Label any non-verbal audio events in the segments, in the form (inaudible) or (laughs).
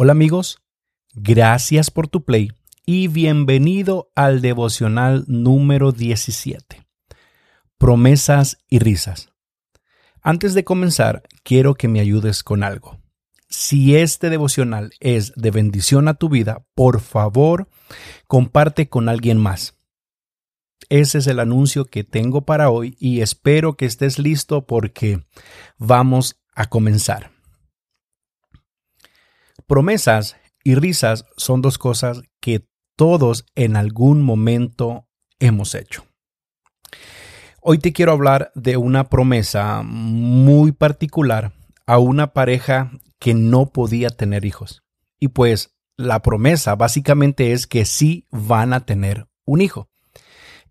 Hola amigos, gracias por tu play y bienvenido al devocional número 17. Promesas y risas. Antes de comenzar, quiero que me ayudes con algo. Si este devocional es de bendición a tu vida, por favor, comparte con alguien más. Ese es el anuncio que tengo para hoy y espero que estés listo porque vamos a comenzar. Promesas y risas son dos cosas que todos en algún momento hemos hecho. Hoy te quiero hablar de una promesa muy particular a una pareja que no podía tener hijos. Y pues la promesa básicamente es que sí van a tener un hijo.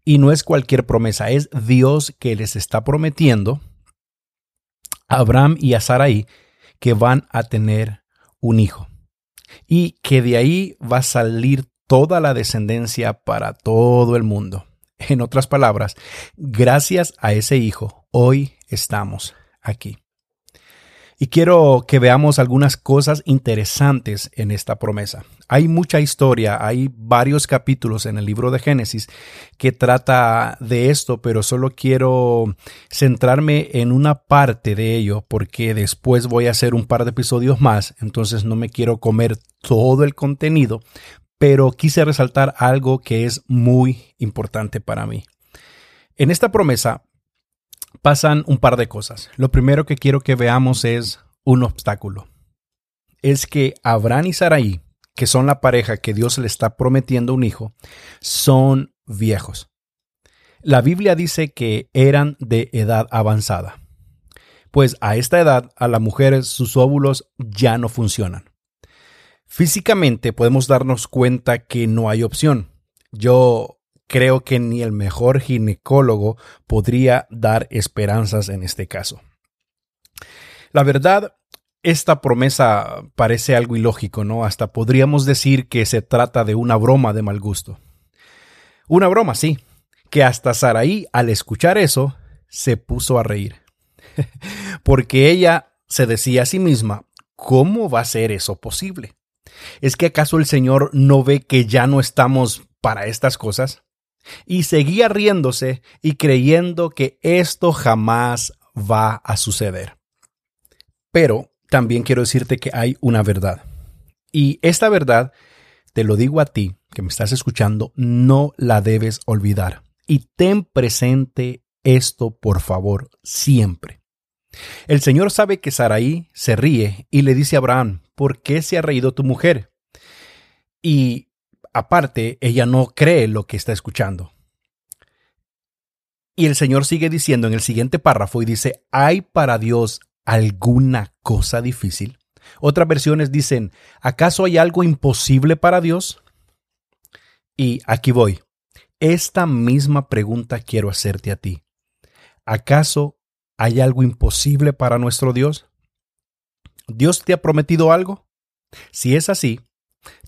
Y no es cualquier promesa, es Dios que les está prometiendo a Abraham y a Sarai que van a tener un hijo y que de ahí va a salir toda la descendencia para todo el mundo. En otras palabras, gracias a ese hijo, hoy estamos aquí. Y quiero que veamos algunas cosas interesantes en esta promesa. Hay mucha historia, hay varios capítulos en el libro de Génesis que trata de esto, pero solo quiero centrarme en una parte de ello porque después voy a hacer un par de episodios más, entonces no me quiero comer todo el contenido, pero quise resaltar algo que es muy importante para mí. En esta promesa pasan un par de cosas. Lo primero que quiero que veamos es un obstáculo. Es que Abraham y Sarai, que son la pareja que Dios le está prometiendo un hijo, son viejos. La Biblia dice que eran de edad avanzada. Pues a esta edad a las mujeres sus óvulos ya no funcionan. Físicamente podemos darnos cuenta que no hay opción. Yo creo que ni el mejor ginecólogo podría dar esperanzas en este caso. La verdad, esta promesa parece algo ilógico, ¿no? Hasta podríamos decir que se trata de una broma de mal gusto. Una broma, sí, que hasta Saraí, al escuchar eso, se puso a reír. (laughs) Porque ella se decía a sí misma, ¿cómo va a ser eso posible? ¿Es que acaso el Señor no ve que ya no estamos para estas cosas? Y seguía riéndose y creyendo que esto jamás va a suceder. Pero también quiero decirte que hay una verdad. Y esta verdad, te lo digo a ti, que me estás escuchando, no la debes olvidar. Y ten presente esto, por favor, siempre. El Señor sabe que Saraí se ríe y le dice a Abraham, ¿por qué se ha reído tu mujer? Y Aparte, ella no cree lo que está escuchando. Y el Señor sigue diciendo en el siguiente párrafo y dice, ¿hay para Dios alguna cosa difícil? Otras versiones dicen, ¿acaso hay algo imposible para Dios? Y aquí voy. Esta misma pregunta quiero hacerte a ti. ¿Acaso hay algo imposible para nuestro Dios? ¿Dios te ha prometido algo? Si es así,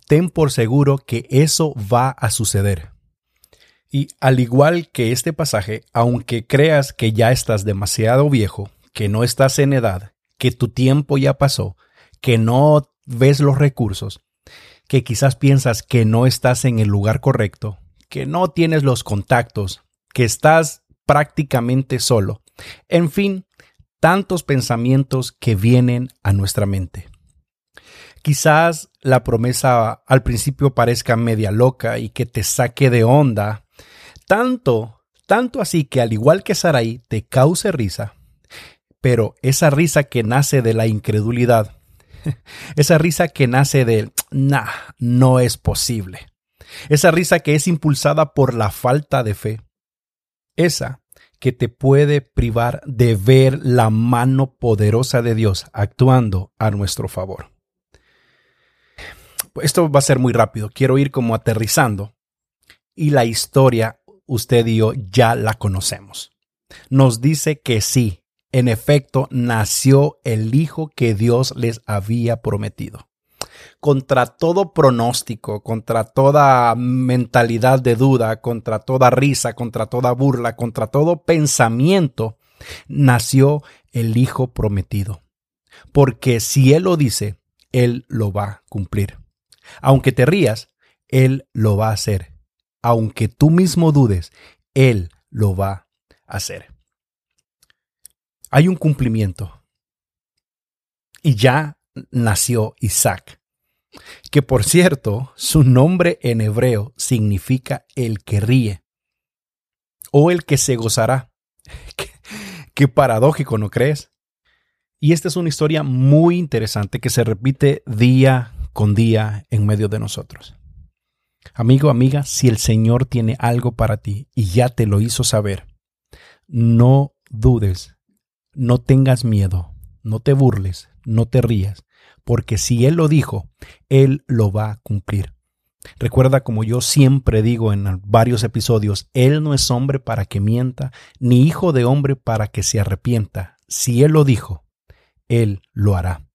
ten por seguro que eso va a suceder. Y al igual que este pasaje, aunque creas que ya estás demasiado viejo, que no estás en edad, que tu tiempo ya pasó, que no ves los recursos, que quizás piensas que no estás en el lugar correcto, que no tienes los contactos, que estás prácticamente solo. En fin, tantos pensamientos que vienen a nuestra mente. Quizás la promesa al principio parezca media loca y que te saque de onda, tanto, tanto así que al igual que Sarai te cause risa, pero esa risa que nace de la incredulidad, (laughs) esa risa que nace de, nah, no es posible, esa risa que es impulsada por la falta de fe, esa que te puede privar de ver la mano poderosa de Dios actuando a nuestro favor esto va a ser muy rápido, quiero ir como aterrizando. Y la historia, usted y yo ya la conocemos. Nos dice que sí, en efecto, nació el hijo que Dios les había prometido. Contra todo pronóstico, contra toda mentalidad de duda, contra toda risa, contra toda burla, contra todo pensamiento, nació el hijo prometido. Porque si Él lo dice, Él lo va a cumplir. Aunque te rías, Él lo va a hacer. Aunque tú mismo dudes, Él lo va a hacer. Hay un cumplimiento. Y ya nació Isaac, que por cierto, su nombre en hebreo significa el que ríe o el que se gozará. (laughs) Qué, paradójico, ¿no crees? Y esta es una historia muy interesante que se repite día con día en medio de nosotros. Amigo, amiga, si el Señor tiene algo para ti y ya te lo hizo saber, no dudes, no tengas miedo, no te burles, no te rías, porque si Él lo dijo, Él lo va a cumplir. Recuerda, como yo siempre digo en varios episodios, Él no es hombre para que mienta, ni hijo de hombre para que se arrepienta. Si Él lo dijo, Él lo hará.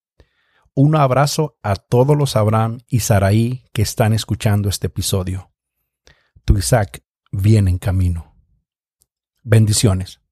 Un abrazo a todos los Abraham y Saraí que están escuchando este episodio. Tu Isaac viene en camino. Bendiciones.